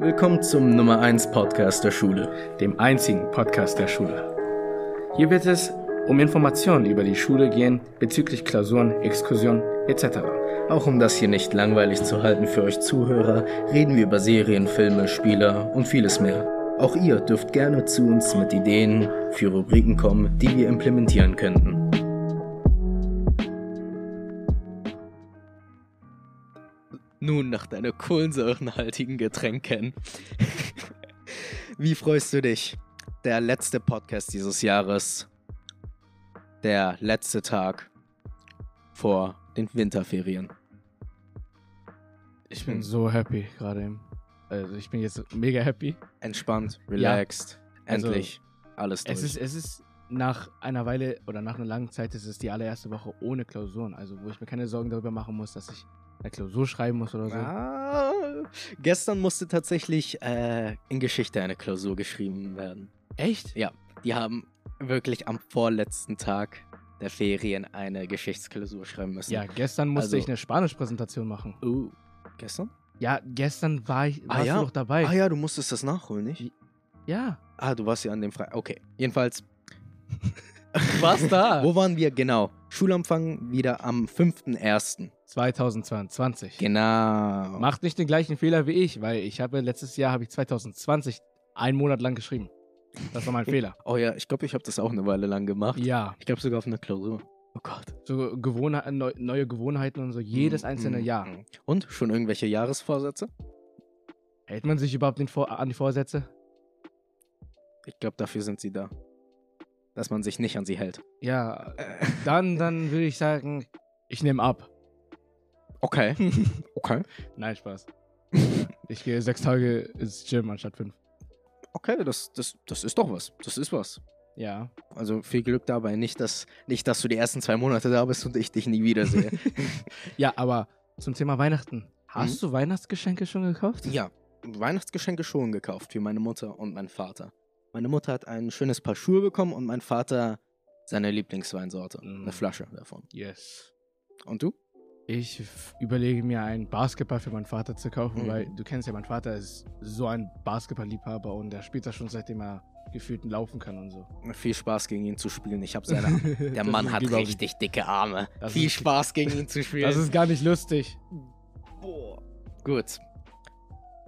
Willkommen zum Nummer 1 Podcast der Schule. dem einzigen Podcast der Schule. Hier wird es um Informationen über die Schule gehen bezüglich Klausuren, Exkursionen etc. Auch um das hier nicht langweilig zu halten für euch Zuhörer, reden wir über Serien, Filme, Spieler und vieles mehr. Auch ihr dürft gerne zu uns mit Ideen für Rubriken kommen, die wir implementieren könnten. Nun, nach deiner kohlensäurenhaltigen Getränken. Wie freust du dich? Der letzte Podcast dieses Jahres. Der letzte Tag vor den Winterferien. Ich bin so happy gerade. eben. Also ich bin jetzt mega happy. Entspannt, relaxed, Also, endlich alles durch. Es ist, es ist nach einer Weile oder nach einer langen Zeit ist es die allererste Woche ohne Klausuren. Also wo ich mir keine Sorgen darüber machen muss, dass ich eine Klausur schreiben muss oder so. ah, gestern musste tatsächlich äh, in Geschichte eine Klausur geschrieben werden. Echt? Ja, die haben wirklich am vorletzten Tag der Ferien eine Geschichtsklausur schreiben müssen. Ja, gestern musste Also- ich eine Spanisch-Präsentation machen. Uh, gestern? Ja, gestern war ich, Ah, warst ja. du doch dabei. Ah ja, du musstest das nachholen, nicht? Ja. Ah, du warst ja an dem Freitag. Okay, jedenfalls. Warst da. Wo waren wir genau? Schulanfang wieder am 5.1. 2022. Genau. Macht nicht den gleichen Fehler wie ich, weil ich habe letztes Jahr habe ich 2020 einen Monat lang geschrieben. Das war mein Fehler. Oh ja, ich glaube, ich habe das auch eine Weile lang gemacht. Ja, Ich glaube sogar auf einer Klausur. Oh Gott. so Gewohnheit, neu, neue Gewohnheiten und so jedes Mm, einzelne mm, Jahr. mm. Und schon irgendwelche Jahresvorsätze? Hält man sich überhaupt den Vor an die Vorsätze? Ich glaube, dafür sind sie da. Dass man sich nicht an sie hält. Ja, dann, dann würde ich sagen, ich nehme ab. Okay. Okay. Nein, Spaß. Ich gehe sechs Tage ins Gym anstatt fünf. Okay, das, das, das ist doch was. Das ist was. Ja. Also viel Glück dabei. Nicht dass, nicht, dass du die ersten zwei Monate da bist und ich dich nie wiedersehe. Ja, aber zum Thema Weihnachten. Hast du Weihnachtsgeschenke schon gekauft? ja, Weihnachtsgeschenke schon gekauft für meine Mutter und meinen Vater. Meine Mutter hat ein schönes Paar Schuhe bekommen und mein Vater seine Lieblingsweinsorte. Mm. Eine Flasche davon. Yes. Und du? Ich überlege mir einen Basketball für meinen Vater zu kaufen, Mhm. weil du kennst ja, mein Vater ist so ein Basketballliebhaber und der spielt das schon seitdem er gefühlt laufen kann und so. Viel Spaß gegen ihn zu spielen. Ich habe seine. Der Mann hat richtig dicke Arme. Das Viel Spaß gegen ihn zu spielen. Das ist gar nicht lustig. Boah. Gut.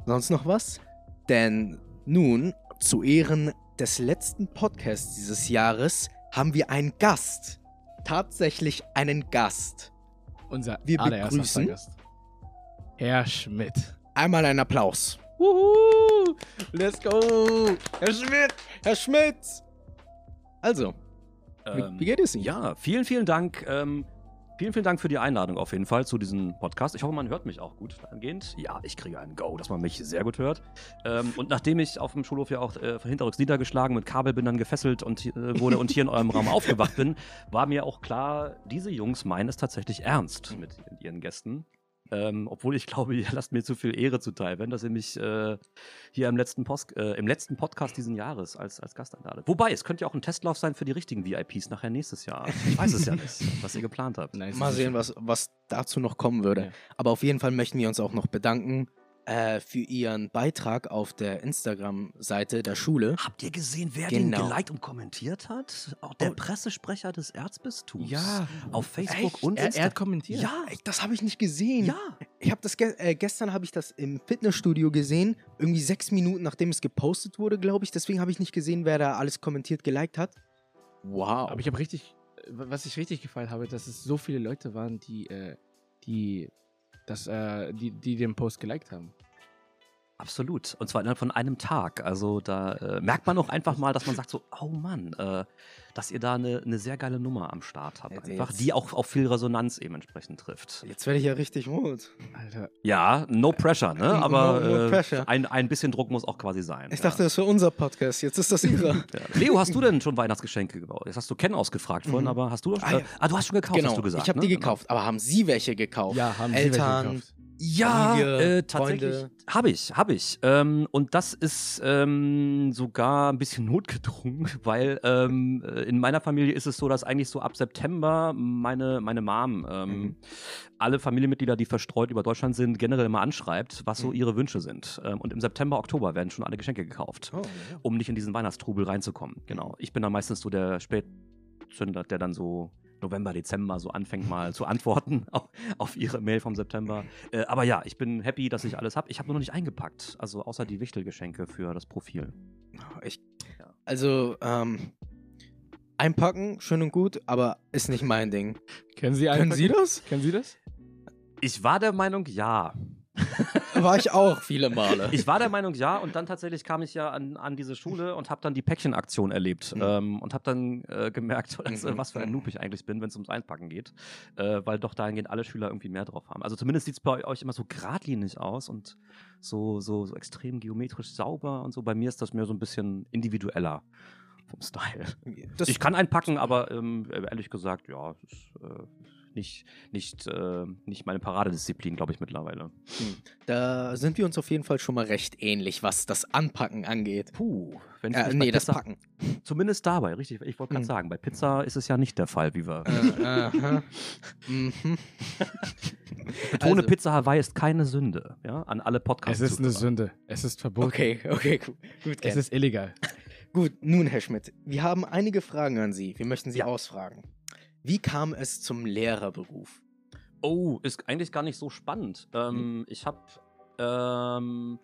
Sonst noch was? Denn nun, zu Ehren des letzten Podcasts dieses Jahres, haben wir einen Gast. Tatsächlich einen Gast. Unser Wir allererster begrüßen- Gast. Herr Schmidt. Einmal einen Applaus. Wuhu! Let's go! Herr Schmidt! Herr Schmidt! Also, wie, Ähm, wie geht es Ihnen? Ja, vielen, vielen Dank. Ähm, vielen, vielen Dank für die Einladung auf jeden Fall zu diesem Podcast. Ich hoffe, man hört mich auch gut angehend. Ja, ich kriege einen Go, dass man mich sehr gut hört. Ähm, und nachdem ich auf dem Schulhof ja auch äh, hinterrücks niedergeschlagen, mit Kabelbindern gefesselt und, äh, wurde und hier in eurem Raum aufgewacht bin, war mir auch klar, diese Jungs meinen es tatsächlich ernst mit ihren Gästen. Ähm, obwohl ich glaube, ihr lasst mir zu viel Ehre zuteil, wenn das ihr mich äh, hier im letzten, Post, äh, im letzten Podcast diesen Jahres als, als Gast einladet. Wobei, es könnte ja auch ein Testlauf sein für die richtigen VIPs nachher nächstes Jahr. Ich weiß es ja nicht, was ihr geplant habt. Nice. Mal sehen, was, was dazu noch kommen würde. Ja. Aber auf jeden Fall möchten wir uns auch noch bedanken äh, für Ihren Beitrag auf der Instagram-Seite der Schule. Habt ihr gesehen, wer Genau. den geliked und kommentiert hat? Auch der Oh. Pressesprecher des Erzbistums. Ja. Auf Facebook Echt? und er, Insta. er hat kommentiert. ja, Das habe ich nicht gesehen. ja. Ich habe das ge äh, gestern habe ich das im Fitnessstudio gesehen, irgendwie sechs Minuten nachdem es gepostet wurde, glaube ich. Deswegen habe ich nicht gesehen, wer da alles kommentiert, geliked hat. Wow. Aber ich habe richtig, äh, was ich richtig gefallen habe, dass es so viele Leute waren, die, äh, die, das, äh, die, die den Post geliked haben. Absolut. Und zwar innerhalb von einem Tag. Also da äh, merkt man auch einfach mal, dass man sagt so, oh Mann, äh, dass ihr da eine, eine sehr geile Nummer am Start habt. Jetzt- Einfach, jetzt- die auch auf viel Resonanz eben entsprechend trifft. Jetzt werde ich ja richtig rot. Alter, Ja, no pressure, ne? No- Aber no äh, pressure. Ein, ein bisschen Druck muss auch quasi sein. Ich ja. dachte, das wäre unser Podcast. Jetzt ist das ihrer. Ja. Leo, hast du denn schon Weihnachtsgeschenke gebaut? Jetzt hast du Ken ausgefragt vorhin, Mhm. aber hast du, Ah, äh, ja. ah, du hast schon gekauft, genau. hast du gesagt. ich habe ne? die gekauft. Aber haben Sie welche gekauft? ja, haben sie welche Eltern, gekauft. Ja, Familie, äh, tatsächlich. Habe ich, habe ich. Ähm, und das ist ähm, sogar ein bisschen notgedrungen, weil ähm, äh, in meiner Familie ist es so, dass eigentlich so ab September meine, meine Mom ähm, Mhm. alle Familienmitglieder, die verstreut über Deutschland sind, generell mal anschreibt, was so Mhm. ihre Wünsche sind. Ähm, und im September, Oktober werden schon alle Geschenke gekauft, Oh, ja. um nicht in diesen Weihnachtstrubel reinzukommen. Genau. Ich bin dann meistens so der Spätzünder, der dann so November, Dezember so anfängt mal zu antworten auf, auf ihre Mail vom September. Äh, aber ja, ich bin happy, dass ich alles habe. Ich habe nur noch nicht eingepackt, also außer die Wichtelgeschenke für das Profil. Ich, Ja. also, ähm, einpacken, schön und gut, aber ist nicht mein Ding. Kennen Sie Können? Sie das? Kennen Sie das? Ich war der Meinung, ja. War ich auch viele Male. Ich war der Meinung, ja. Und dann tatsächlich kam ich ja an, an diese Schule und habe dann die Päckchenaktion erlebt. Mhm. Ähm, und habe dann äh, gemerkt, dass, äh, Mhm. was für ein Noob ich eigentlich bin, wenn es ums Einpacken geht. Äh, weil doch dahingehend alle Schüler irgendwie mehr drauf haben. Also zumindest sieht es bei euch immer so geradlinig aus und so, so, so extrem geometrisch sauber und so. Bei mir ist das mehr so ein bisschen individueller vom Style. Das, ich kann einpacken, aber ähm, ehrlich gesagt, ja, es ist äh, nicht, nicht, äh, nicht meine Paradedisziplin, glaube ich, mittlerweile. Hm. Da sind wir uns auf jeden Fall schon mal recht ähnlich, was das Anpacken angeht. Puh, wenn Äh, mich nee, das Packen. Zumindest dabei, richtig. Ich wollte gerade Mhm. sagen, bei Pizza ist es ja nicht der Fall, wie wir. Äh, mhm. Betone, also- Pizza Hawaii ist keine Sünde. Ja, an alle Podcasts. Es ist eine Sünde. Es ist verboten. Okay, okay, gut. Gut, Es ist illegal. gut, nun, Herr Schmidt, wir haben einige Fragen an Sie. Wir möchten Sie Ja. ausfragen. Wie kam es zum Lehrerberuf? Oh, ist eigentlich gar nicht so spannend. Ähm, ich habe ähm,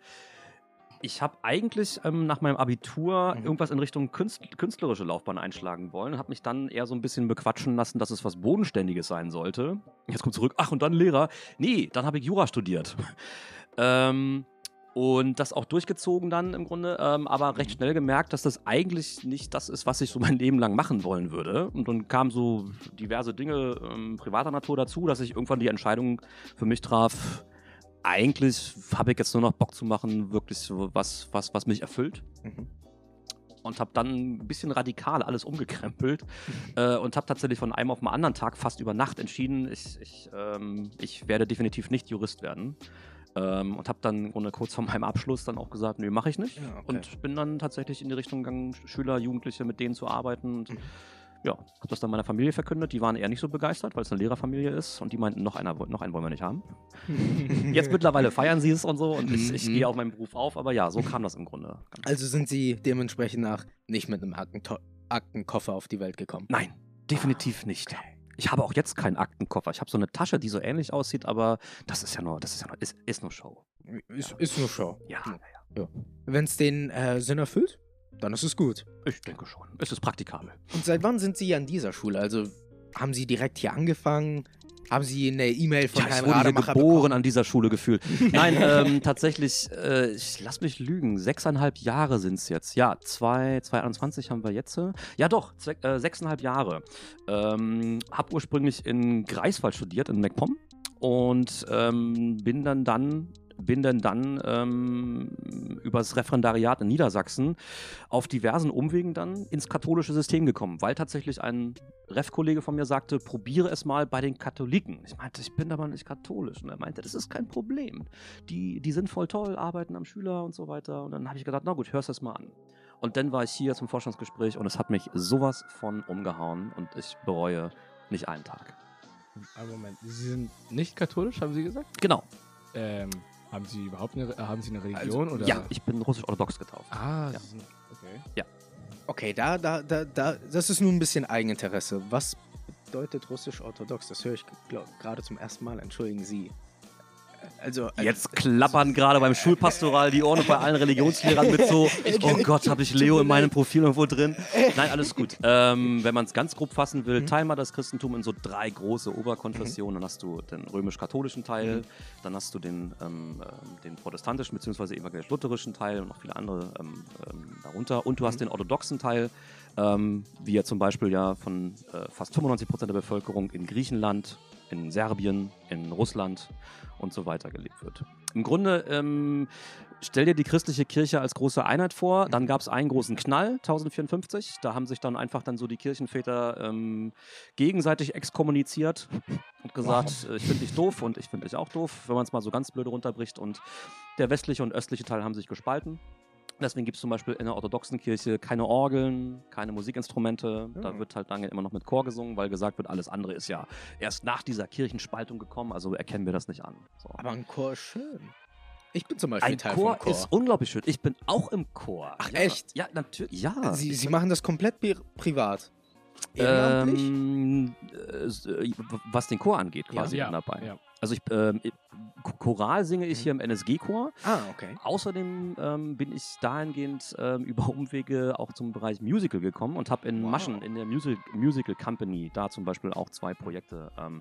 ich habe eigentlich ähm, nach meinem Abitur Mhm. irgendwas in Richtung Künst künstlerische Laufbahn einschlagen wollen und habe mich dann eher so ein bisschen bequatschen lassen, dass es was Bodenständiges sein sollte. Jetzt kommt zurück, ach und dann Lehrer. Nee, dann habe ich Jura studiert. ähm, und das auch durchgezogen dann im Grunde, ähm, aber recht schnell gemerkt, dass das eigentlich nicht das ist, was ich so mein Leben lang machen wollen würde. Und dann kamen so diverse Dinge ähm, privater Natur dazu, dass ich irgendwann die Entscheidung für mich traf, eigentlich habe ich jetzt nur noch Bock zu machen, wirklich so was, was, was mich erfüllt. Mhm. Und habe dann ein bisschen radikal alles umgekrempelt äh, und habe tatsächlich von einem auf den anderen Tag fast über Nacht entschieden, ich, ich, ähm, ich werde definitiv nicht Jurist werden. Ähm, und habe dann im Grunde kurz vor meinem Abschluss dann auch gesagt, nee, mache ich nicht. Ja, okay. Und bin dann tatsächlich in die Richtung gegangen, Schüler, Jugendliche mit denen zu arbeiten. Und Mhm. ja, habe das dann meiner Familie verkündet. Die waren eher nicht so begeistert, weil es eine Lehrerfamilie ist. Und die meinten, noch, einer, noch einen wollen wir nicht haben. Jetzt mittlerweile feiern sie es und so. Und ich, ich Mhm. gehe auf meinen Beruf auf. Aber ja, so kam das im Grunde. Also sind Sie dementsprechend nach nicht mit einem Aktenkoffer auf die Welt gekommen? Nein, definitiv nicht. Ich habe auch jetzt keinen Aktenkoffer. Ich habe so eine Tasche, die so ähnlich aussieht, aber das ist ja nur, das ist ja nur, ist, ist nur Show. Ist, ist nur Show. Ja, Hm. ja, Wenn es den äh, Sinn erfüllt, dann ist es gut. ich denke schon. Es ist praktikabel. Und seit wann sind Sie an dieser Schule? Also haben Sie direkt hier angefangen? Haben Sie eine E-Mail von Ja, Herrn Rademacher geboren bekommen? an dieser Schule gefühlt. Nein, ähm, tatsächlich, äh, ich lass mich lügen, sechseinhalb Jahre sind es jetzt. Ja, zwei, 2021 haben wir jetzt. Ja doch, zwe- äh, sechseinhalb Jahre. Ähm, hab ursprünglich in Greifswald studiert, in MacPom. Und ähm, bin dann dann bin dann dann ähm, übers Referendariat in Niedersachsen auf diversen Umwegen dann ins katholische System gekommen, weil tatsächlich ein Ref-Kollege von mir sagte, probiere es mal bei den Katholiken. Ich meinte, ich bin aber nicht katholisch. Und er meinte, das ist kein Problem. Die, die sind voll toll, arbeiten am Schüler und so weiter. Und dann habe ich gedacht, na gut, hörst es mal an. Und dann war ich hier zum Forschungsgespräch und es hat mich sowas von umgehauen und ich bereue nicht einen Tag. Einen Moment. Sie sind nicht katholisch, haben Sie gesagt? Genau. Ähm, haben Sie überhaupt eine, haben Sie eine Religion? oder? Ja, ich bin russisch-orthodox getauft. Ah, Ja. Sie sind, okay. Okay, da, da, da, da, das ist nun ein bisschen Eigeninteresse. Was bedeutet russisch-orthodox? Das höre ich gerade zum ersten Mal. Entschuldigen Sie. Also, äh, Jetzt klappern gerade beim Schulpastoral die Ohren und bei allen Religionslehrern mit so, oh Gott, habe ich Leo in meinem Profil irgendwo drin? Nein, alles gut. Ähm, wenn man es ganz grob fassen will, teilen wir das Christentum in so drei große Oberkonfessionen. Dann hast du den römisch-katholischen Teil, dann hast du den, ähm, ähm, den protestantischen bzw. evangelisch-lutherischen Teil und noch viele andere ähm, ähm, darunter. Und du hast den orthodoxen Teil, ähm, wie ja zum Beispiel ja von äh, fast 95 Prozent der Bevölkerung in Griechenland, in Serbien, in Russland und so weiter gelebt wird. Im Grunde ähm, stell dir die christliche Kirche als große Einheit vor. Dann gab es einen großen Knall, 1054. Da haben sich dann einfach dann so die Kirchenväter ähm, gegenseitig exkommuniziert und gesagt, äh, ich finde dich doof und ich finde dich auch doof, wenn man es mal so ganz blöde runterbricht. Und der westliche und östliche Teil haben sich gespalten. Deswegen gibt es zum Beispiel in der orthodoxen Kirche keine Orgeln, keine Musikinstrumente. Da Ja. wird halt lange immer noch mit Chor gesungen, weil gesagt wird, alles andere ist ja erst nach dieser Kirchenspaltung gekommen, also erkennen wir das nicht an. So. Aber ein Chor ist schön. Ich bin zum Beispiel Ein Teil Chor, Chor. ist unglaublich schön. Ich bin auch im Chor. Ach, ja. echt? Ja, natürlich. Ja. Sie, Sie machen das komplett pri- privat. Ehrenamtlich? ähm, äh, was den Chor angeht, quasi ja, dabei. ja. Also ich, ähm, ich- Choral singe ich hier im NSG-Chor. ah, okay. Außerdem ähm, bin ich dahingehend ähm, über Umwege auch zum Bereich Musical gekommen und habe in Wow. Maschen, in der Music Musical Company, da zum Beispiel auch zwei Projekte ähm,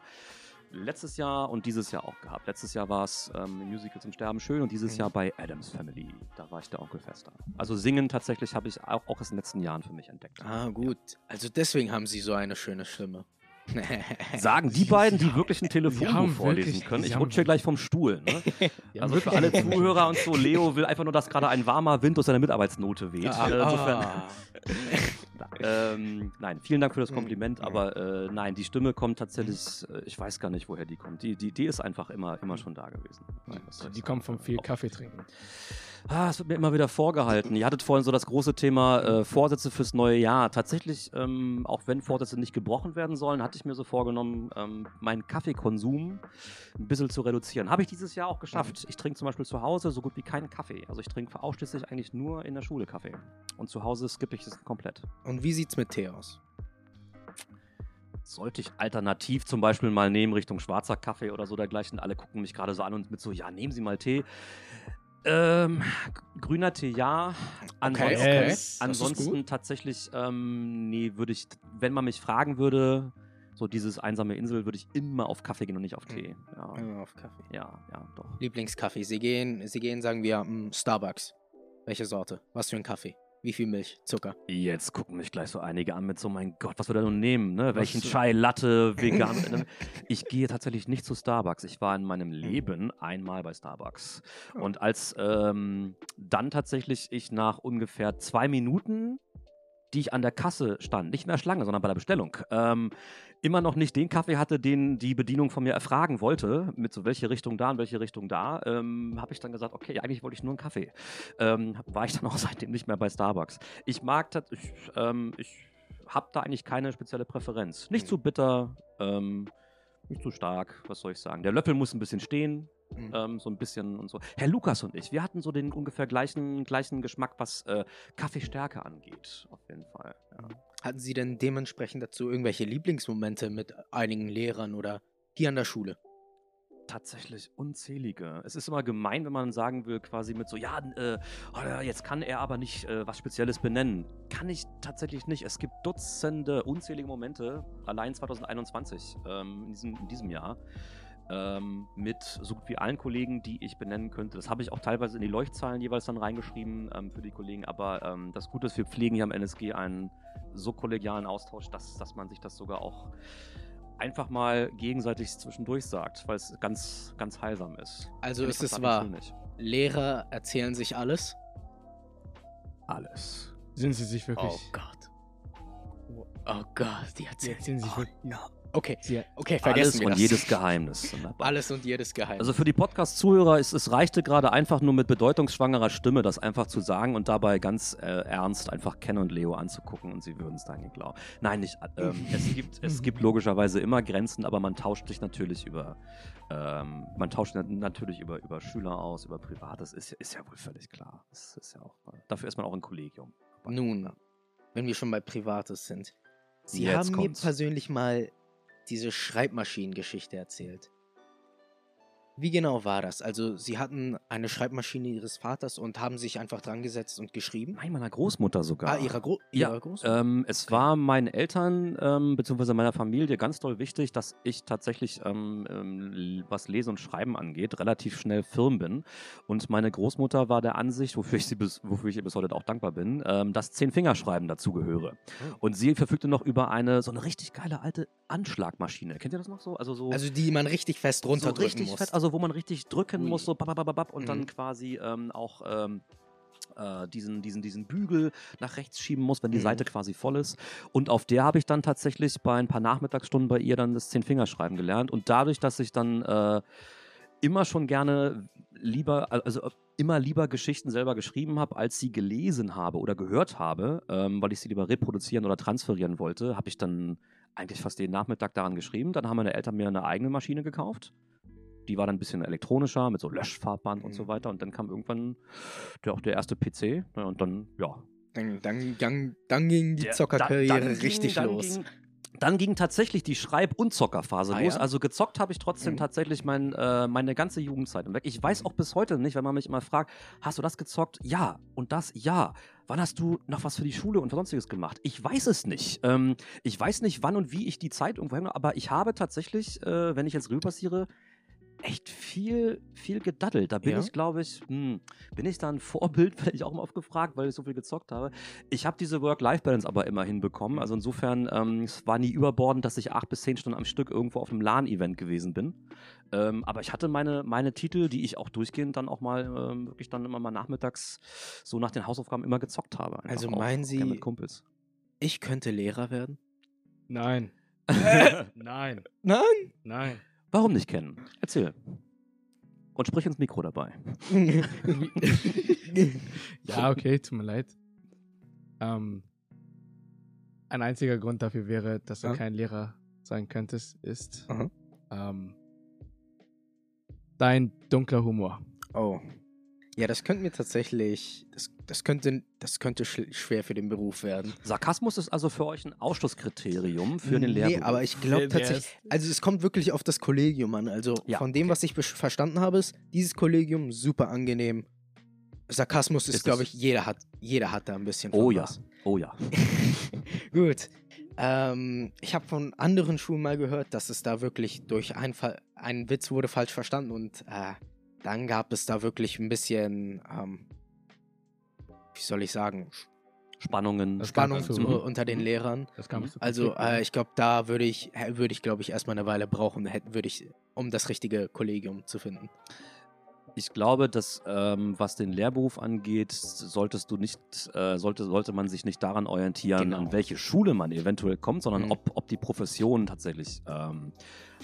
letztes Jahr und dieses Jahr auch gehabt. Letztes Jahr war es ähm, im Musical zum Sterben schön und dieses Mhm. Jahr bei Adams Family. Da war ich der Onkelfester. Also singen tatsächlich habe ich auch, auch erst in den letzten Jahren für mich entdeckt. Ah, gut. Also deswegen haben Sie so eine schöne Stimme. Sagen die beiden, die wirklich ein Telefonbuch vorlesen wirklich- können. Ich rutsche hier gleich vom Stuhl. Ne? Ja, Also für alle Zuhörer und so, Leo will einfach nur, dass gerade ein warmer Wind aus seiner Mitarbeitsnote weht. Ah, ah. Ähm, nein, vielen Dank für das Mhm. Kompliment, aber äh, nein, die Stimme kommt tatsächlich, äh, ich weiß gar nicht, woher die kommt. Die, die, die ist einfach immer, immer schon da gewesen. Nein, Die sagen? kommen vom viel Kaffee trinken. Ah, es wird mir immer wieder vorgehalten. Ihr hattet vorhin so das große Thema äh, Vorsätze fürs neue Jahr. Tatsächlich, ähm, auch wenn Vorsätze nicht gebrochen werden sollen, hatte ich mir so vorgenommen, ähm, meinen Kaffeekonsum ein bisschen zu reduzieren. Habe ich dieses Jahr auch geschafft. Ich trinke zum Beispiel zu Hause so gut wie keinen Kaffee. Also ich trinke ausschließlich eigentlich nur in der Schule Kaffee. Und zu Hause skippe ich es komplett. Und wie sieht's mit Tee aus? Sollte ich alternativ zum Beispiel mal nehmen Richtung schwarzer Kaffee oder so dergleichen, alle gucken mich gerade so an und mit so, ja, nehmen Sie mal Tee. Ähm, grüner Tee ja. Ansonsten, okay. Ist ansonsten tatsächlich, ähm, nee, würde ich, wenn man mich fragen würde, so dieses einsame Insel, würde ich immer auf Kaffee gehen und nicht auf Tee. Ja, Ah, auf Kaffee. ja, ja, doch. Lieblingskaffee. Sie gehen, Sie gehen, sagen wir, mm, Starbucks. Welche Sorte? Was für ein Kaffee? Wie viel Milch? Zucker? Jetzt gucken mich gleich so einige an mit so, mein Gott, was wir da nun nehmen, ne? Welchen Chai, Latte, vegan. ich gehe tatsächlich nicht zu Starbucks. Ich war in meinem Leben einmal bei Starbucks. Oh. Und als ähm, dann tatsächlich ich nach ungefähr zwei Minuten, die ich an der Kasse stand, nicht in der Schlange, sondern bei der Bestellung, ähm, immer noch nicht den Kaffee hatte, den die Bedienung von mir erfragen wollte, mit so welche Richtung da und welche Richtung da, ähm, habe ich dann gesagt, okay, eigentlich wollte ich nur einen Kaffee. Ähm, war ich dann auch seitdem nicht mehr bei Starbucks. Ich mag das, ich, ähm, ich habe da eigentlich keine spezielle Präferenz. Nicht Mhm. zu bitter, ähm, nicht zu stark, was soll ich sagen. Der Löffel muss ein bisschen stehen, Mm. ähm, so ein bisschen und so. Herr Lukas und ich, wir hatten so den ungefähr gleichen, gleichen Geschmack, was äh, Kaffeestärke angeht, auf jeden Fall. Ja. Hatten Sie denn dementsprechend dazu irgendwelche Lieblingsmomente mit einigen Lehrern oder hier an der Schule? Tatsächlich unzählige. Es ist immer gemein, wenn man sagen will, quasi mit so, ja, äh, oh, jetzt kann er aber nicht äh, was Spezielles benennen. Kann ich tatsächlich nicht. Es gibt Dutzende, unzählige Momente, allein 2021, ähm, in, diesem, in diesem Jahr, ähm, mit so gut wie allen Kollegen, die ich benennen könnte. Das habe ich auch teilweise in die Leuchtzahlen jeweils dann reingeschrieben ähm, für die Kollegen. Aber ähm, das Gute ist, wir pflegen hier am NSG einen so kollegialen Austausch, dass, dass man sich das sogar auch einfach mal gegenseitig zwischendurch sagt, weil es ganz, ganz heilsam ist. Also ist es wahr. Lehrer erzählen sich alles? Alles. Sind sie sich wirklich. Oh Gott. Oh Gott, die erzählen. erzählen sich oh, wirklich. no. Okay, Sie, okay, Alles vergessen wir und das. jedes Geheimnis. Alles und jedes Geheimnis. Also für die Podcast-Zuhörer, es, es reichte gerade einfach nur mit bedeutungsschwangerer Stimme, das einfach zu sagen und dabei ganz äh, ernst einfach Ken und Leo anzugucken und sie würden es dann glauben. Nein, nicht. Ähm, es, gibt, es gibt logischerweise immer Grenzen, aber man tauscht sich natürlich über, ähm, man tauscht na- natürlich über, über Schüler aus, über Privates, ist, ja- ist ja wohl völlig klar. Das ist ja auch, dafür ist man auch ein Kollegium. Nun, wenn wir schon bei Privates sind. Sie Jetzt haben kommt's. mir persönlich mal diese Schreibmaschinengeschichte erzählt. Wie genau war das? Also, Sie hatten eine Schreibmaschine Ihres Vaters und haben sich einfach dran gesetzt und geschrieben? Nein, meiner Großmutter sogar. Ah, Ihrer, Gro Ja, ihrer Großmutter? Ähm, es war meinen Eltern ähm, bzw. meiner Familie ganz toll wichtig, dass ich tatsächlich, ähm, ähm, was Lesen und Schreiben angeht, relativ schnell firm bin. Und meine Großmutter war der Ansicht, wofür ich, sie bis, wofür ich ihr bis heute auch dankbar bin, ähm, dass Zehn-Fingerschreiben dazugehöre. Oh. Und sie verfügte noch über eine so eine richtig geile alte Anschlagmaschine. Kennt ihr das noch so? Also so Also, die man richtig fest so runterdrücken richtig muss. fett, also so, wo man richtig drücken muss, so babababab, und dann Mhm. quasi ähm, auch ähm, äh, diesen, diesen, diesen Bügel nach rechts schieben muss, wenn die Mhm. Seite quasi voll ist. Und auf der habe ich dann tatsächlich bei ein paar Nachmittagsstunden bei ihr dann das Zehn-Fingerschreiben gelernt. Und dadurch, dass ich dann äh, immer schon gerne lieber, also immer lieber Geschichten selber geschrieben habe, als sie gelesen habe oder gehört habe, ähm, weil ich sie lieber reproduzieren oder transferieren wollte, habe ich dann eigentlich fast jeden Nachmittag daran geschrieben. Dann haben meine Eltern mir eine eigene Maschine gekauft. Die war dann ein bisschen elektronischer, mit so Löschfarbband und so Mhm. weiter. Und dann kam irgendwann der, auch der erste PC. Ja, und dann, ja. Dann, dann, dann, dann ging die Zockerkarriere richtig ging, los. Dann ging, dann ging tatsächlich die Schreib- und Zockerphase Ah, los. ja? Also gezockt habe ich trotzdem Mhm. tatsächlich mein, äh, meine ganze Jugendzeit hinweg. Ich weiß auch bis heute nicht, wenn man mich immer fragt, hast du das gezockt? Ja. Und das? Ja. Wann hast du noch was für die Schule und sonstiges gemacht? Ich weiß es nicht. Ähm, ich weiß nicht, wann und wie ich die Zeit irgendwo hänge, aber ich habe tatsächlich, äh, wenn ich jetzt Revue passiere, echt viel, viel gedaddelt. Da bin Ja? ich, glaube ich, hm, bin ich da ein Vorbild, werde ich auch immer oft gefragt, weil ich so viel gezockt habe. Ich habe diese Work-Life-Balance aber immer hinbekommen. Also insofern, ähm, es war nie überbordend, dass ich acht bis zehn Stunden am Stück irgendwo auf einem LAN-Event gewesen bin. Ähm, aber ich hatte meine, meine Titel, die ich auch durchgehend dann auch mal ähm, wirklich dann immer mal nachmittags so nach den Hausaufgaben immer gezockt habe. Einfach Also meinen auch Sie- mit Kumpels. Ich könnte Lehrer werden. Nein. Nein. Nein? Nein. Warum nicht kennen? Erzähl. Und sprich ins Mikro dabei. Ja, okay, tut mir leid. Ähm, ein einziger Grund dafür wäre, dass du Ja. kein Lehrer sein könntest, ist Aha. ähm, dein dunkler Humor. Oh. Ja, das könnte mir tatsächlich, das, das könnte, das könnte sch schwer für den Beruf werden. Sarkasmus ist also für euch ein Ausschlusskriterium für den Nee, Lehrberuf. aber ich glaube tatsächlich, also es kommt wirklich auf das Kollegium an. Also Ja, von dem, okay. was ich verstanden habe, ist dieses Kollegium super angenehm. Sarkasmus ist, Ist glaube ich, jeder hat, jeder hat da ein bisschen Oh ja, was. oh ja. Gut. Ähm, ich habe von anderen Schulen mal gehört, dass es da wirklich durch einen, Fall, ein Witz wurde falsch verstanden und äh, dann gab es da wirklich ein bisschen, ähm, wie soll ich sagen, Spannungen. Spannung zu, so. unter den Mhm. Lehrern. Das kam zu Also äh, ich glaube, da würde ich, würde ich, glaube ich, erstmal eine Weile brauchen, würde ich, um das richtige Kollegium zu finden. Ich glaube, dass ähm, was den Lehrberuf angeht, solltest du nicht, äh, sollte, sollte man sich nicht daran orientieren, Genau. an welche Schule man eventuell kommt, sondern Mhm. ob, ob die Profession tatsächlich ähm,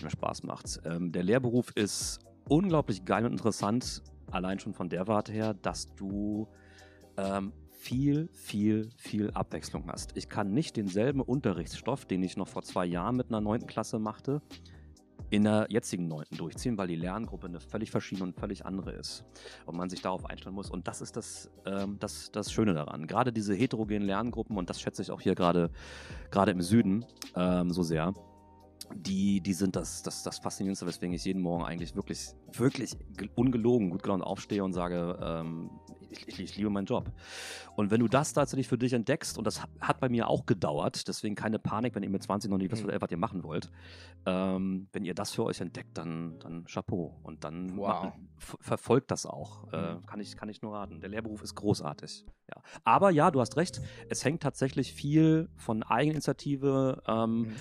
Spaß macht. Ähm, der Lehrberuf ist unglaublich geil und interessant, allein schon von der Warte her, dass du ähm, viel, viel, viel Abwechslung hast. Ich kann nicht denselben Unterrichtsstoff, den ich noch vor zwei Jahren mit einer neunten Klasse machte, in der jetzigen neunten durchziehen, weil die Lerngruppe eine völlig verschiedene und völlig andere ist und man sich darauf einstellen muss. Und das ist das, ähm, das, das Schöne daran. Gerade diese heterogenen Lerngruppen, und das schätze ich auch hier gerade gerade im Süden ähm, so sehr, die, die sind das, das, das Faszinierendste, weswegen ich jeden Morgen eigentlich wirklich, wirklich ge- ungelogen gut gelaunt aufstehe und sage, ähm, ich, ich, liebe meinen Job. Und wenn du das tatsächlich für dich entdeckst, und das ha- hat bei mir auch gedauert, deswegen keine Panik, wenn ihr mit 20 noch nicht wisst, Mhm. was ihr machen wollt, ähm, wenn ihr das für euch entdeckt, dann, dann Chapeau. Und dann Wow. ma- f- verfolgt das auch. Äh, Mhm. kann, ich, kann ich nur raten. Der Lehrberuf ist großartig. Ja. Aber ja, du hast recht, es hängt tatsächlich viel von Eigeninitiative, ähm, Mhm.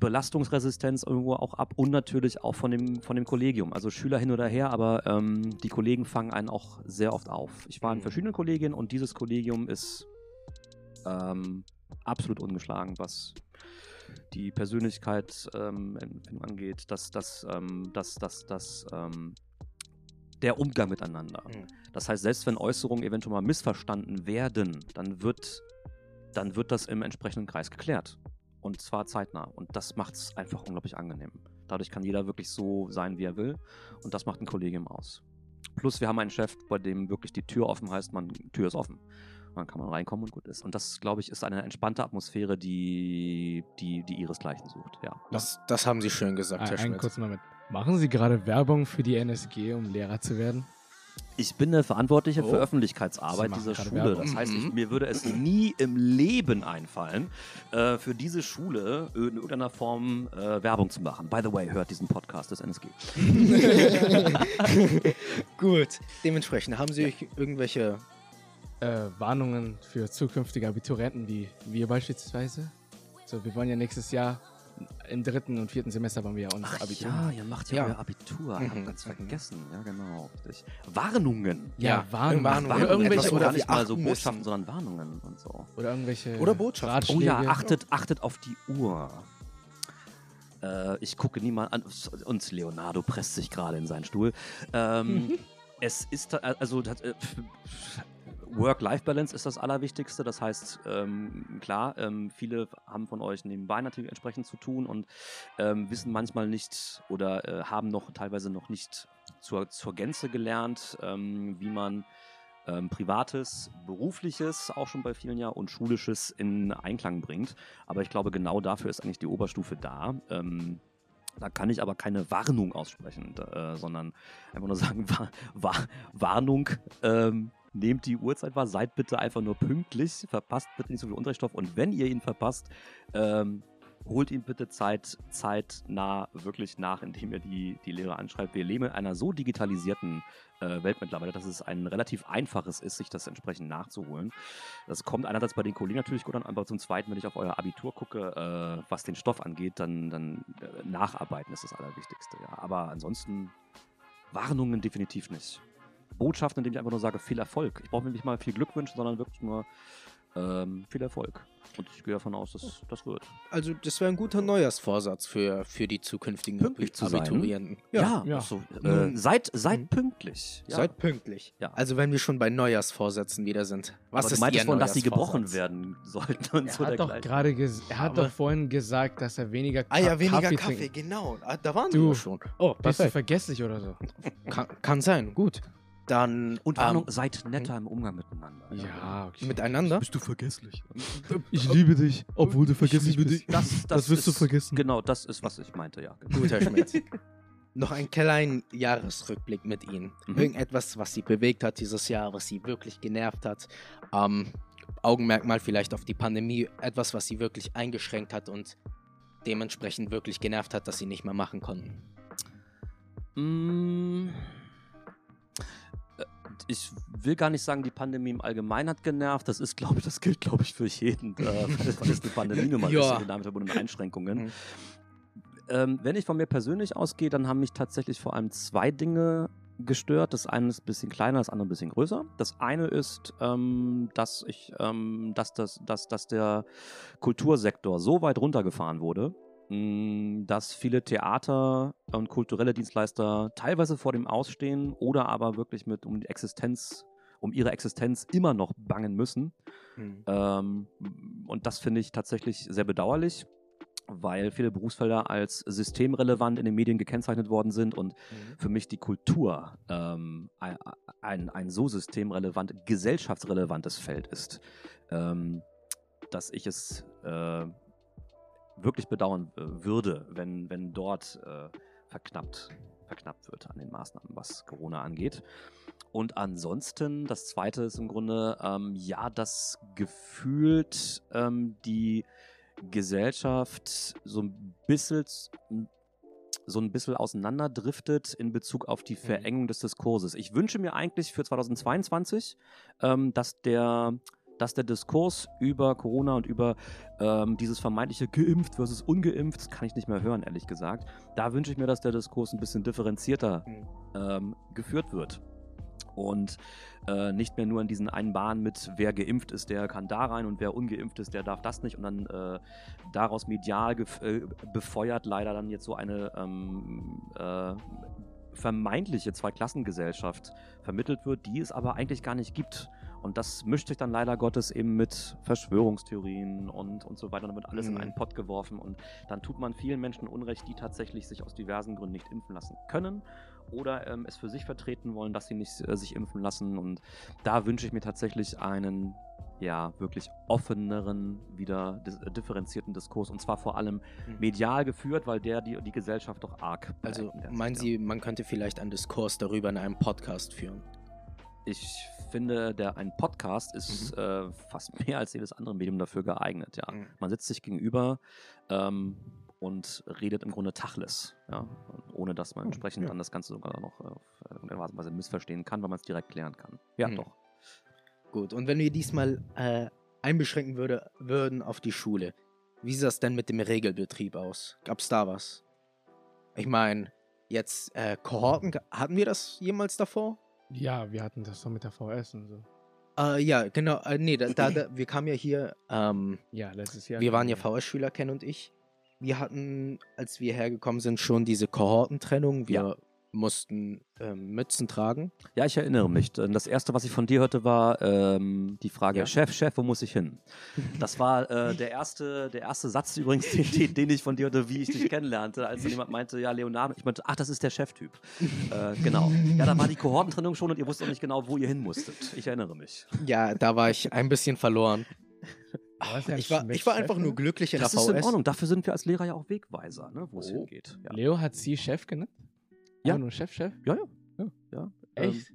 Belastungsresistenz irgendwo auch ab und natürlich auch von dem, von dem Kollegium. Also Schüler hin oder her, aber ähm, die Kollegen fangen einen auch sehr oft auf. Ich war in Mhm. verschiedenen Kollegien und dieses Kollegium ist ähm, absolut ungeschlagen, was die Persönlichkeit ähm, angeht, dass das, ähm, das, das, das, ähm, der Umgang miteinander. Mhm. Das heißt, selbst wenn Äußerungen eventuell mal missverstanden werden, dann wird, dann wird das im entsprechenden Kreis geklärt. Und zwar zeitnah. Und das macht es einfach unglaublich angenehm. Dadurch kann jeder wirklich so sein, wie er will. Und das macht ein Kollegium aus. Plus, wir haben einen Chef, bei dem wirklich die Tür offen heißt, man, Tür ist offen. Und dann kann man reinkommen und gut ist. Und das, glaube ich, ist eine entspannte Atmosphäre, die, die, die ihresgleichen sucht. Ja. Das, das haben Sie schön gesagt, Ein, Herr einen Schmidt. kurzen Moment. Machen Sie gerade Werbung für die NSG, um Lehrer zu werden? Ich bin der Verantwortliche Oh. für Öffentlichkeitsarbeit dieser Schule. Werbung. Das heißt, ich, Mhm. mir würde es nie im Leben einfallen, äh, für diese Schule in irgendeiner Form äh, Werbung zu machen. By the way, hört diesen Podcast des NSG. Gut, dementsprechend haben Sie euch irgendwelche. Äh, Warnungen für zukünftige Abiturienten wie wir beispielsweise. So, wir wollen ja nächstes Jahr im dritten und vierten Semester waren wir ja unser Ach Abitur. ja, ihr macht ja, Ja. euer Abitur. Mhm. Hab ganz vergessen. Ja, genau. Richtig. Warnungen. Ja, Ja, Warnungen. Warnungen. Oder irgendwelche, Etwas, oder gar nicht mal so Botschaften, müssen. sondern Warnungen und so. oder irgendwelche Oder Botschaften. Ratschläge. Oh ja, achtet, achtet auf die Uhr. Äh, ich gucke niemand an. Und Leonardo presst sich gerade in seinen Stuhl. Ähm, es ist, also das, äh, Work-Life-Balance ist das Allerwichtigste. Das heißt, ähm, klar, ähm, viele haben von euch nebenbei natürlich entsprechend zu tun und ähm, wissen manchmal nicht oder äh, haben noch teilweise noch nicht zur, zur Gänze gelernt, ähm, wie man ähm, Privates, Berufliches auch schon bei vielen ja und Schulisches in Einklang bringt. Aber ich glaube, genau dafür ist eigentlich die Oberstufe da. Ähm, da kann ich aber keine Warnung aussprechen, äh, sondern einfach nur sagen, Wa Wa Warnung, ähm, nehmt die Uhrzeit wahr, seid bitte einfach nur pünktlich, verpasst bitte nicht so viel Unterrichtsstoff und wenn ihr ihn verpasst, ähm, holt ihn bitte Zeit, zeitnah wirklich nach, indem ihr die, die Lehre anschreibt. Wir leben in einer so digitalisierten äh, Welt mittlerweile, dass es ein relativ einfaches ist, sich das entsprechend nachzuholen. Das kommt einerseits bei den Kollegen natürlich gut an, aber zum Zweiten, wenn ich auf euer Abitur gucke, äh, was den Stoff angeht, dann, dann äh, nacharbeiten ist das Allerwichtigste. Ja. Aber ansonsten Warnungen definitiv nicht. Botschaften, indem ich einfach nur sage, viel Erfolg. Ich brauche mir nicht mal viel Glück wünschen, sondern wirklich nur ähm, viel Erfolg. Und ich gehe davon aus, dass das wird. Also, das wäre ein guter Neujahrsvorsatz für, für die zukünftigen Pünktlich zu sein. Abiturienten. Ja, ja. ach so, äh, seid, seid Mhm. pünktlich. Ja. Seid pünktlich. Ja. Also, wenn wir schon bei Neujahrsvorsätzen wieder sind. Was Aber du ist meintest Ihr vorhin, dass die gebrochen werden sollten und Er so hat doch gerade er hat Aber- doch vorhin gesagt, dass er weniger Ah ja, weniger Kaffee, Kaffee, genau. Ah, Da waren Du. wir schon. Oh, Bist du perfekt. vergesslich oder so? Kann, kann sein, gut. Dann Und ähm, seid netter im Umgang miteinander. Ja, okay. miteinander. Bist du vergesslich? Ich liebe dich, obwohl du vergesslich bist. Das, Das wirst du ist- vergessen. Genau, das ist, was ich meinte, ja. Gut, Herr Schmidt. Noch einen kleinen Jahresrückblick mit Ihnen. Mhm. Irgendetwas, was Sie bewegt hat dieses Jahr, was Sie wirklich genervt hat. Ähm, Augenmerk mal vielleicht auf die Pandemie. Etwas, was Sie wirklich eingeschränkt hat und dementsprechend wirklich genervt hat, dass Sie nicht mehr machen konnten. Mm, äh, Ich will gar nicht sagen, die Pandemie im Allgemeinen hat genervt. Das ist, glaube ich, das gilt, glaube ich, für jeden, äh, weil es eine Pandemie nun mal Ja. ist, damit verbundene Einschränkungen. Mhm. Ähm, wenn ich von mir persönlich ausgehe, dann haben mich tatsächlich vor allem zwei Dinge gestört. Das eine ist ein bisschen kleiner, das andere ein bisschen größer. Das eine ist, ähm, dass ich, ähm, dass, das, dass, dass der Kultursektor so weit runtergefahren wurde, dass viele Theater und kulturelle Dienstleister teilweise vor dem Ausstehen oder aber wirklich mit um die Existenz, um ihre Existenz immer noch bangen müssen. Mhm. Ähm, und das finde ich tatsächlich sehr bedauerlich, weil viele Berufsfelder als systemrelevant in den Medien gekennzeichnet worden sind und für mich die Kultur ähm, ein, ein, ein so systemrelevant, gesellschaftsrelevantes Feld ist, ähm, dass ich es äh, wirklich bedauern äh, würde, wenn, wenn dort äh, verknappt, verknappt wird an den Maßnahmen, was Corona angeht. Und ansonsten, das Zweite ist im Grunde, ähm, ja, dass gefühlt ähm, die Gesellschaft so ein bisschen so ein bisschen auseinanderdriftet in Bezug auf die Verengung des Diskurses. Ich wünsche mir eigentlich für 2022, ähm, dass der dass der Diskurs über Corona und über ähm, dieses vermeintliche geimpft versus ungeimpft, das kann ich nicht mehr hören, ehrlich gesagt. Da wünsche ich mir, dass der Diskurs ein bisschen differenzierter Mhm. ähm, geführt wird. Und äh, nicht mehr nur in diesen einen Bahnen mit, wer geimpft ist, der kann da rein und wer ungeimpft ist, der darf das nicht. Und dann äh, daraus medial äh, befeuert leider dann jetzt so eine ähm, äh, vermeintliche Zweiklassengesellschaft vermittelt wird, die es aber eigentlich gar nicht gibt. Und das mischt sich dann leider Gottes eben mit Verschwörungstheorien und, und so weiter. Und dann wird alles in Mhm. einen Pott geworfen und dann tut man vielen Menschen Unrecht, die tatsächlich sich aus diversen Gründen nicht impfen lassen können oder ähm, es für sich vertreten wollen, dass sie nicht äh, sich impfen lassen. Und da wünsche ich mir tatsächlich einen ja wirklich offeneren, wieder dis äh, differenzierten Diskurs und zwar vor allem Mhm. medial geführt, weil der die, die Gesellschaft doch arg. Also in meinen Sie, man könnte vielleicht einen Diskurs darüber in einem Podcast führen? Ich finde, der ein Podcast ist äh, fast mehr als jedes andere Medium dafür geeignet. Ja, Mhm. man sitzt sich gegenüber ähm, und redet im Grunde Tachles, ja, ohne dass man Hm, entsprechend ja. dann das Ganze sogar noch äh, auf irgendeine Weise missverstehen kann, weil man es direkt klären kann. Ja, Mhm. doch. Gut, und wenn wir diesmal äh, einbeschränken würde, würden auf die Schule, wie sieht das denn mit dem Regelbetrieb aus? Gab's da was? Ich meine, jetzt äh, Kohorten, hatten wir das jemals davor? Ja, wir hatten das doch mit der VS und so. Äh, ja, genau. Äh, nee, da, da, da, wir kamen ja hier, ähm, Ja, letztes Jahr. wir waren ja VS-Schüler, Ken und ich. Wir hatten, als wir hergekommen sind, schon diese Kohortentrennung. Wir Ja. Mussten ähm, Mützen tragen. Ja, ich erinnere mich. Denn Das erste, was ich von dir hörte, war ähm, die Frage: Ja. Chef, Chef, wo muss ich hin? Das war äh, der, erste, der erste Satz übrigens, den, den, den ich von dir hörte, wie ich dich kennenlernte, als dann jemand meinte: Ja, Leonardo. Ich meinte: Ach, das ist der Cheftyp. äh, genau. Ja, da war die Kohortentrennung schon und ihr wusstet auch nicht genau, wo ihr hin musstet. Ich erinnere mich. Ja, da war ich ein bisschen verloren. Aber ist ja Ich war, ich war einfach nur ne? glücklich in Das der ist VS. in Ordnung. Dafür sind wir als Lehrer ja auch Wegweiser, ne, wo es Oh. hingeht. Ja. Leo hat sie Chef genannt? Ja. Nur Chef, Chef? Ja, ja. ja. Echt?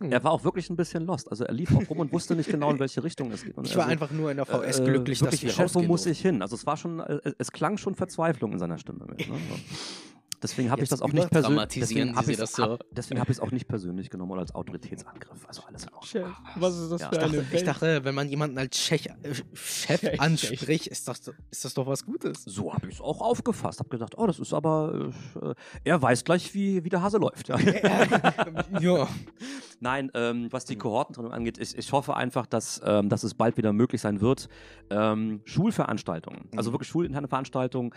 Ähm, er war auch wirklich ein bisschen lost. Also er lief auch rum und wusste nicht genau, in welche Richtung es geht. Und Ich war also, einfach nur in der VS äh, glücklich, wirklich, dass wir Chef, wo muss ich hin? Also es war schon, äh, es klang schon Verzweiflung in seiner Stimme. Mit, ne? Deswegen habe ich das auch nicht persönlich. Deswegen habe ich es so. hab auch nicht persönlich genommen oder als Autoritätsangriff. Also alles in Ordnung. Chef, was ist das Ja. für Ich eine dachte, ich Welt? dachte, wenn man jemanden als Chef, äh, Chef Chef, anspricht, ist das, ist das doch was Gutes. So habe ich es auch aufgefasst. Habe gedacht, oh, das ist aber, äh, er weiß gleich, wie, wie der Hase läuft. Ja. ja. Nein, ähm, was die Kohortentrennung angeht, ich, ich hoffe einfach, dass, ähm, dass es bald wieder möglich sein wird, ähm, Schulveranstaltungen, also Mhm. wirklich schulinterne Veranstaltungen,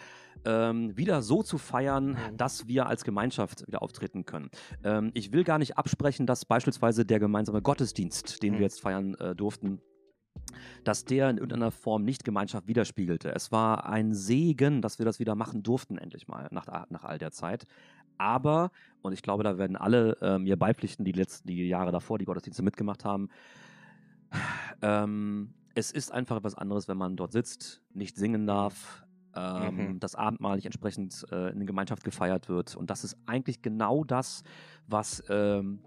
ähm, wieder so zu feiern, Mhm. Dass wir als Gemeinschaft wieder auftreten können. Ähm, ich will gar nicht absprechen, dass beispielsweise der gemeinsame Gottesdienst, den Mhm. wir jetzt feiern äh, durften, dass der in irgendeiner Form nicht Gemeinschaft widerspiegelte. Es war ein Segen, dass wir das wieder machen durften, endlich mal, nach, nach all der Zeit. Aber, und ich glaube, da werden alle äh, mir beipflichten, die letzten die Jahre davor die Gottesdienste mitgemacht haben, ähm, es ist einfach etwas anderes, wenn man dort sitzt, nicht singen darf, ähm, Mhm. das Abendmahl nicht entsprechend äh, in der Gemeinschaft gefeiert wird. Und das ist eigentlich genau das, was ähm,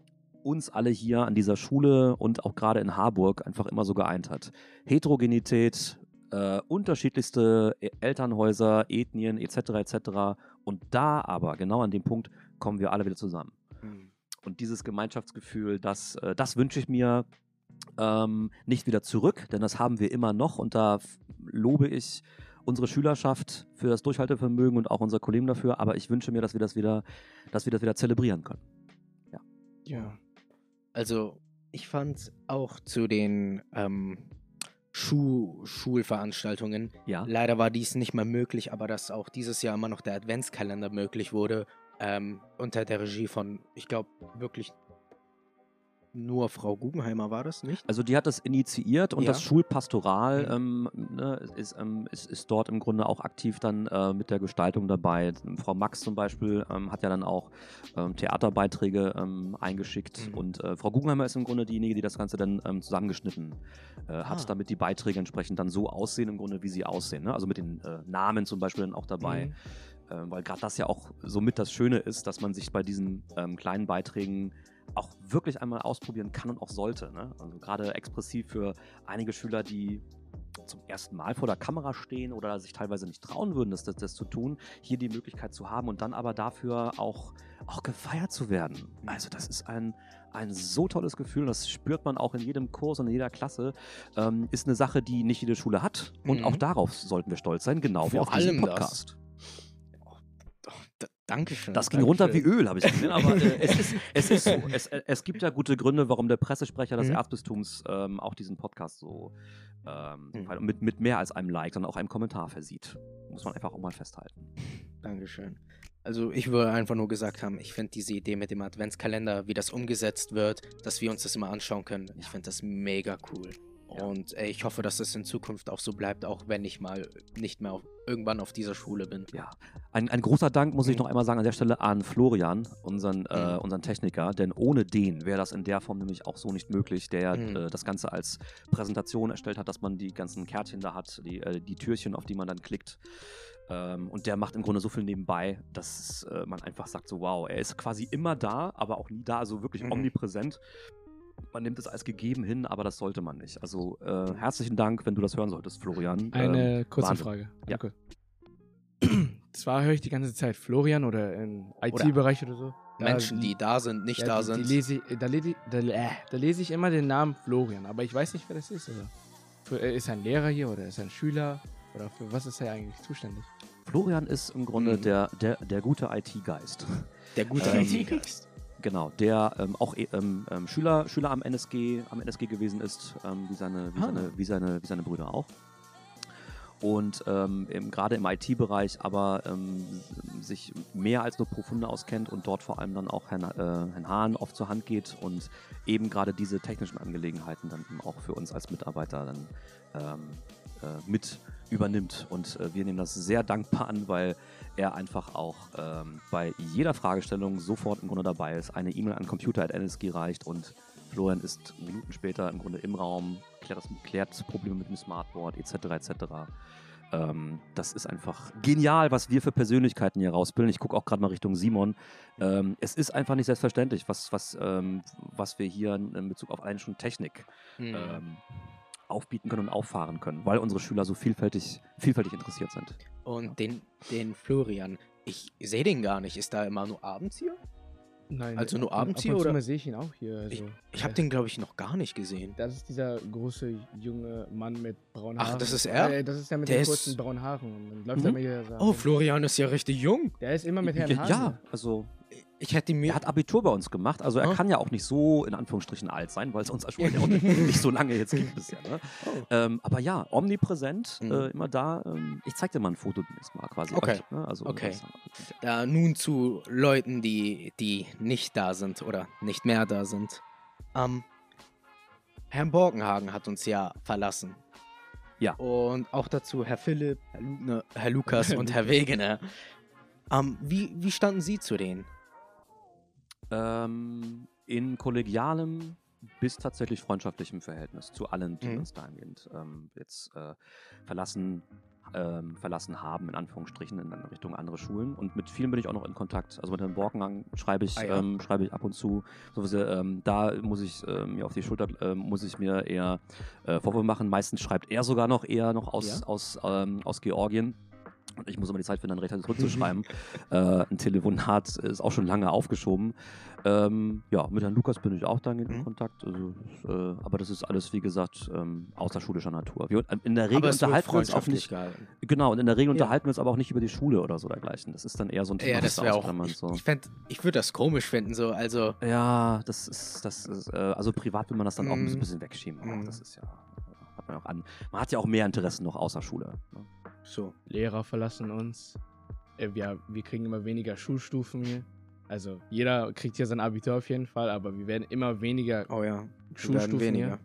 uns alle hier an dieser Schule und auch gerade in Harburg einfach immer so geeint hat. Heterogenität, äh, unterschiedlichste E- Elternhäuser, Ethnien etc. etc. Und da aber, genau an dem Punkt, kommen wir alle wieder zusammen. Und dieses Gemeinschaftsgefühl, das, äh, das wünsche ich mir ähm, nicht wieder zurück, denn das haben wir immer noch und da lobe ich unsere Schülerschaft für das Durchhaltevermögen und auch unsere Kollegen dafür, aber ich wünsche mir, dass wir das wieder, dass wir das wieder zelebrieren können. Ja. Also, ich fand auch zu den ähm, Schu Schulveranstaltungen, Ja. leider war dies nicht mehr möglich, aber dass auch dieses Jahr immer noch der Adventskalender möglich wurde, ähm, unter der Regie von, ich glaube, wirklich nur Frau Guggenheimer war das, nicht? Also die hat das initiiert und Ja. das Schulpastoral ähm, ne, ist, ähm, ist, ist dort im Grunde auch aktiv dann äh, mit der Gestaltung dabei. Frau Max zum Beispiel ähm, hat ja dann auch ähm, Theaterbeiträge ähm, eingeschickt Mhm. und äh, Frau Guggenheimer ist im Grunde diejenige, die das Ganze dann ähm, zusammengeschnitten äh, hat, Ah. damit die Beiträge entsprechend dann so aussehen, im Grunde, wie sie aussehen. Ne? Also mit den äh, Namen zum Beispiel dann auch dabei. Mhm. Weil gerade das ja auch somit das Schöne ist, dass man sich bei diesen ähm, kleinen Beiträgen auch wirklich einmal ausprobieren kann und auch sollte. Ne? Also gerade expressiv für einige Schüler, die zum ersten Mal vor der Kamera stehen oder sich teilweise nicht trauen würden, das, das, das zu tun, hier die Möglichkeit zu haben und dann aber dafür auch, auch gefeiert zu werden. Also das ist ein, ein so tolles Gefühl, das spürt man auch in jedem Kurs und in jeder Klasse. Ähm, ist eine Sache, die nicht jede Schule hat und Mhm. auch darauf sollten wir stolz sein, genau wie Vor auf diesen allem das. Podcast. Oh, d- Dankeschön. Das ging runter wie Dankeschön. Öl, habe ich gesehen. Aber äh, es, ist, es ist so. Es, es gibt ja gute Gründe, warum der Pressesprecher des Mhm. Erzbistums ähm, auch diesen Podcast so ähm, Mhm. mit, mit mehr als einem Like, sondern auch einem Kommentar versieht. Muss man einfach auch mal festhalten. Dankeschön. Also ich würde einfach nur gesagt haben, ich finde diese Idee mit dem Adventskalender, wie das umgesetzt wird, dass wir uns das immer anschauen können, ich finde das mega cool. Ja. Und äh, ich hoffe, dass es in Zukunft auch so bleibt, auch wenn ich mal nicht mehr auf, irgendwann auf dieser Schule bin. Ja, ein, ein großer Dank muss ich noch einmal sagen an der Stelle an Florian, unseren, äh, Mhm. unseren Techniker, denn ohne den wäre das in der Form nämlich auch so nicht möglich, der Mhm. äh, das Ganze als Präsentation erstellt hat, dass man die ganzen Kärtchen da hat, die, äh, die Türchen, auf die man dann klickt. Ähm, und der macht im Grunde so viel nebenbei, dass äh, man einfach sagt, so wow, er ist quasi immer da, aber auch nie da, also wirklich Mhm. omnipräsent. Man nimmt es als gegeben hin, aber das sollte man nicht. Also äh, herzlichen Dank, wenn du das hören solltest, Florian. Eine Ähm, kurze Wahnsinn. Frage. Ja. Okay. Das war, höre ich die ganze Zeit. Florian oder im IT-Bereich oder so. Da- Menschen, die da sind, nicht ja, da die, sind. Die lese ich, da, lese ich, da, äh, da lese ich immer den Namen Florian, aber ich weiß nicht, wer das ist. Also. Für- äh, Ist er ein Lehrer hier oder ist er ein Schüler? Oder für was ist er eigentlich zuständig? Florian ist im Grunde Mhm. der, der, der gute IT-Geist. Der gute Ähm, IT-Geist. Genau, der ähm, auch eh, ähm, ähm, Schüler, Schüler am NSG, am NSG gewesen ist, ähm, wie, seine, wie, Ah. seine, wie, seine, wie seine Brüder auch. Und ähm, gerade im IT-Bereich aber ähm, sich mehr als nur profunde auskennt und dort vor allem dann auch Herrn, äh, Herrn Hahn oft zur Hand geht und eben gerade diese technischen Angelegenheiten dann eben auch für uns als Mitarbeiter dann äh, mit übernimmt. Und äh, wir nehmen das sehr dankbar an, weil er einfach auch ähm, bei jeder Fragestellung sofort im Grunde dabei ist, eine E-Mail an computer.nsg reicht und Florian ist Minuten später im Grunde im Raum, klärt, das, klärt Probleme mit dem Smartboard etc. etc. Ähm, das ist einfach genial, was wir für Persönlichkeiten hier rausbilden. Ich gucke auch gerade mal Richtung Simon. Ähm, es ist einfach nicht selbstverständlich, was, was, ähm, was wir hier in Bezug auf allein schon Technik Mhm. Aufbieten können und auffahren können, weil unsere Schüler so vielfältig, vielfältig interessiert sind. Und den, den Florian, ich sehe den gar nicht. Ist da immer nur abends hier? Nein. Also nur ab- abends ab hier, oder? sehe ich ihn auch hier. Also, Ich habe ja. den, glaube ich, noch gar nicht gesehen. Das ist dieser große junge Mann mit braunen Ach, Haaren. das ist er? Äh, das ist der mit Der den ist- kurzen braunen Haaren. Und dann läuft Mhm. er mir hier so. Oh, Florian ist ja richtig jung. Der ist immer mit Herrn ja, Hahn. ja, also Ich hätte mir. er hat Abitur bei uns gemacht, also er Ah. kann ja auch nicht so in Anführungsstrichen alt sein, weil es uns schon ja auch nicht, nicht so lange jetzt gibt bisher. Ne? Oh. Ähm, aber ja, omnipräsent, Mhm. äh, immer da. Ähm, ich zeig dir mal ein Foto demnächst mal quasi. Okay. euch, ne? also, Okay. Da nun zu Leuten, die, die nicht da sind oder nicht mehr da sind. Ähm, Herr Borgenhagen hat uns ja verlassen. Ja. Und auch dazu Herr Philipp, Herr, Lugner, Herr Lukas und Herr Wegener. Ähm, wie, wie standen Sie zu denen? Ähm, in kollegialem bis tatsächlich freundschaftlichem Verhältnis zu allen, die Mhm. uns dahingehend ähm, jetzt äh, verlassen, ähm, verlassen haben, in Anführungsstrichen, in Richtung andere Schulen. Und mit vielen bin ich auch noch in Kontakt. Also mit Herrn Borkengang schreibe ich, Ah, ja. ähm, schreibe ich ab und zu. So, ähm, da muss ich äh, mir auf die Schulter, äh, muss ich mir eher äh, Vorwürfe machen. Meistens schreibt er sogar noch eher noch aus, Ja? aus, ähm, aus Georgien. Ich muss immer die Zeit finden, dann Recht zurückzuschreiben. äh, ein Telefonat ist auch schon lange aufgeschoben. Ähm, ja, mit Herrn Lukas bin ich auch dann in Mhm. Kontakt. Also, das, äh, aber das ist alles, wie gesagt, ähm, außerschulischer Natur. Wir, in der Regel unterhalten wir uns auch nicht. gehalten. Genau, und in der Regel Ja. unterhalten wir uns aber auch nicht über die Schule oder so dergleichen. Das ist dann eher so ein Thema, Ja, das was wäre da auch. Ich, so. ich, fänd- ich würde das komisch finden, so. Also, Ja, das ist, das ist, äh, also privat will man das dann auch ein Mhm. bisschen wegschieben. Mhm. das ist ja, hat man auch an. Man hat ja auch mehr Interessen noch außer Schule. Ne? So. Lehrer verlassen uns. Äh, wir, kriegen immer weniger Schulstufen hier. Also jeder kriegt hier sein Abitur auf jeden Fall, aber wir werden immer weniger Oh ja. Schulstufen weniger. hier.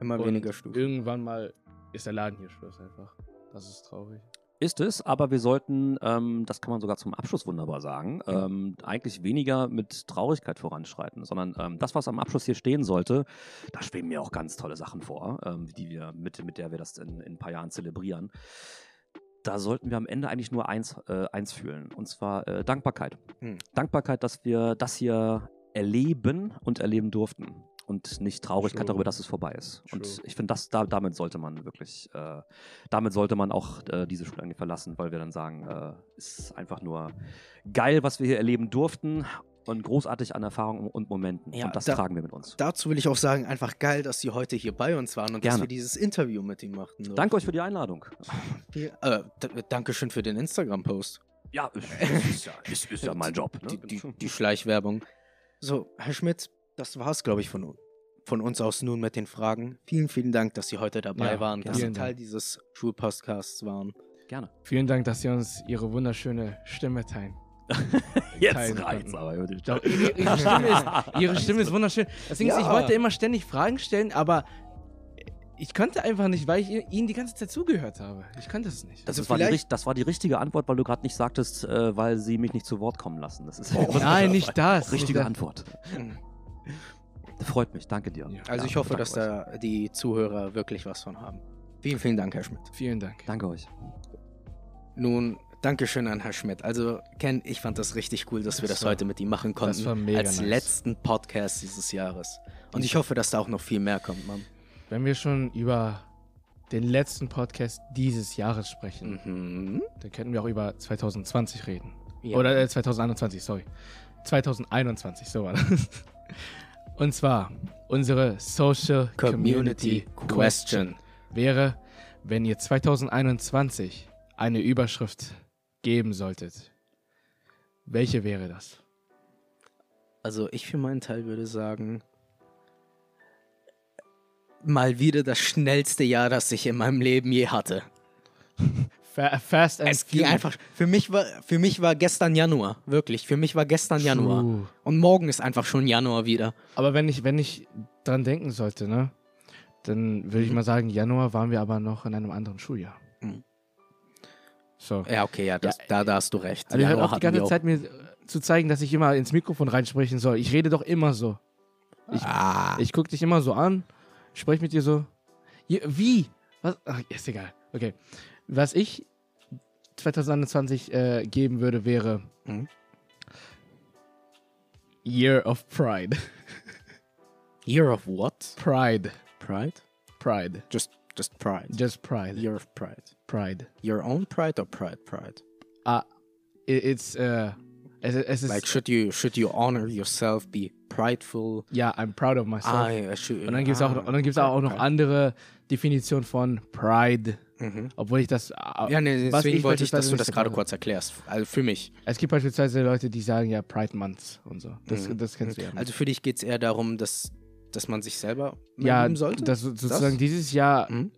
Immer Und weniger Stufen. Irgendwann mal ist der Laden hier Schluss einfach. Das ist traurig. Ist es, aber wir sollten, ähm, das kann man sogar zum Abschluss wunderbar sagen, ähm, eigentlich weniger mit Traurigkeit voranschreiten, sondern ähm, das, was am Abschluss hier stehen sollte, da schweben mir auch ganz tolle Sachen vor, ähm, die wir mit, mit der wir das in, in ein paar Jahren zelebrieren. Da sollten wir am Ende eigentlich nur eins, äh, eins fühlen, und zwar äh, Dankbarkeit. Hm. Dankbarkeit, dass wir das hier erleben und erleben durften. Und nicht Traurigkeit True. darüber, dass es vorbei ist. Und True. ich finde, das, da, damit sollte man wirklich, äh, damit sollte man auch äh, diese Schule eigentlich verlassen, weil wir dann sagen, äh, ist einfach nur geil, was wir hier erleben durften und großartig an Erfahrungen und Momenten. Ja, und das da- tragen wir mit uns. Dazu will ich auch sagen, einfach geil, dass Sie heute hier bei uns waren und dass Gerne. wir dieses Interview mit ihm machten. So. Danke euch für die Einladung. Viel- Äh, Dankeschön für den Instagram-Post. Ja, ist, ja, ist, ist ja mein Job. Ne? Die, die, die Schleichwerbung. So, Herr Schmidt, das war's, glaube ich, von, von uns aus nun mit den Fragen. Vielen, vielen Dank, dass Sie heute dabei Ja, waren, dass Sie Teil dieses Schulpodcasts waren. Gerne. Vielen Dank, dass Sie uns Ihre wunderschöne Stimme teilen. Jetzt reicht's konnten. aber. Doch, ihre, ihre, Stimme ist, ihre Stimme ist wunderschön. Deswegen, ist, ich Ja. wollte immer ständig Fragen stellen, aber ich konnte einfach nicht, weil ich Ihnen die ganze Zeit zugehört habe. Ich konnte es nicht. Das, Also war die, das war die richtige Antwort, weil du gerade nicht sagtest, äh, weil sie mich nicht zu Wort kommen lassen. Das ist Nein, nicht das. Richtige Nicht Antwort. Freut mich, danke dir. Ja. Also Ja, ich hoffe, dass da die Zuhörer wirklich was von haben. Vielen, vielen Dank, Herr Schmidt. das. Vielen Dank. Danke euch. Nun, Dankeschön an Herr Schmidt. Also, Ken, ich fand das richtig cool, dass wir Das das war- heute mit ihm machen konnten. war mega als nice. letzten Podcast dieses Jahres. Und ich hoffe, dass da auch noch viel mehr kommt, Mann. Wenn wir schon über den letzten Podcast dieses Jahres sprechen, Mhm. dann könnten wir auch über 2020 reden. Ja. Oder äh, 2021, sorry. 2021, so war das. Und zwar unsere Social Community Community Question. Wäre, Wenn ihr 2021 eine Überschrift geben solltet, welche wäre das? Also ich für meinen Teil würde sagen, mal wieder das schnellste Jahr, das ich in meinem Leben je hatte. Fa Fast and Es ging einfach. Für mich war, für mich war gestern Januar, wirklich. Für mich war gestern Januar. True. Und morgen ist einfach schon Januar wieder. Aber wenn ich, wenn ich dran denken sollte, ne, dann würde ich Mhm. mal sagen, Januar waren wir aber noch in einem anderen Schuljahr. Mhm. So. Ja, okay, ja, das, Ja, da, da hast du recht. Also Januar auch die ganze. Zeit mir zu zeigen, dass ich immer ins Mikrofon reinsprechen soll. Ich rede doch immer so. Ich, ah, ich gucke dich immer so an, spreche mit dir so. Wie? Was? Ach, ist egal. Okay. Was ich 2021 äh, geben würde, wäre Mhm. Year of Pride. Year of what? Pride. Pride? Pride. Just, just pride. Just Pride. Year of pride. Pride. Your own pride or pride pride? It, it's, äh, es, es ist, Like, should you, should you honor yourself, be prideful? ja, I'm proud of myself. Ah, ja, should, Und dann gibt es auch, und dann gibt's auch noch Pride. andere Definitionen von Pride. Mhm. Obwohl ich das. Ja, nee, deswegen wollte ich, dass du das gerade kurz erklärst. Also für mich. Es gibt beispielsweise Leute, die sagen ja Pride Month und so. Das, Mhm. das kennst du ja. Also für dich geht es eher darum, dass, dass man sich selber ja, sollte? das, sozusagen dieses Jahr Mhm.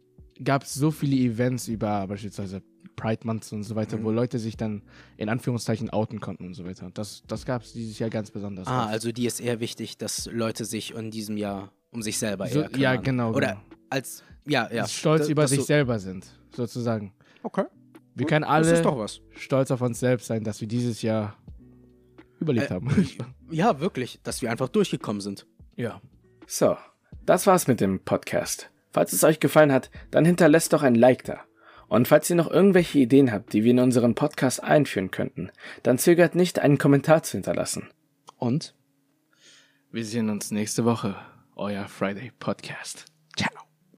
gab es so viele Events über beispielsweise Pride Month und so weiter, Mhm. wo Leute sich dann in Anführungszeichen outen konnten und so weiter. Das, das gab es dieses Jahr ganz besonders. Ah, oft. also dir ist eher wichtig, dass Leute sich in diesem Jahr um sich selber so, eher kümmern. ja, genau. Oder genau. als, ja, ja. stolz Das- über sich du- selber sind, sozusagen. Okay. Wir Gut, können Das alle ist doch was. stolz auf uns selbst sein, dass wir dieses Jahr überlebt Äh, haben. Ja, wirklich, dass wir einfach durchgekommen sind. ja. So, das war's mit dem Podcast. Falls es euch gefallen hat, dann hinterlasst doch ein Like da. Und falls ihr noch irgendwelche Ideen habt, die wir in unseren Podcast einführen könnten, dann zögert nicht, einen Kommentar zu hinterlassen. Und? Wir sehen uns nächste Woche. Euer Friday Podcast. Ciao.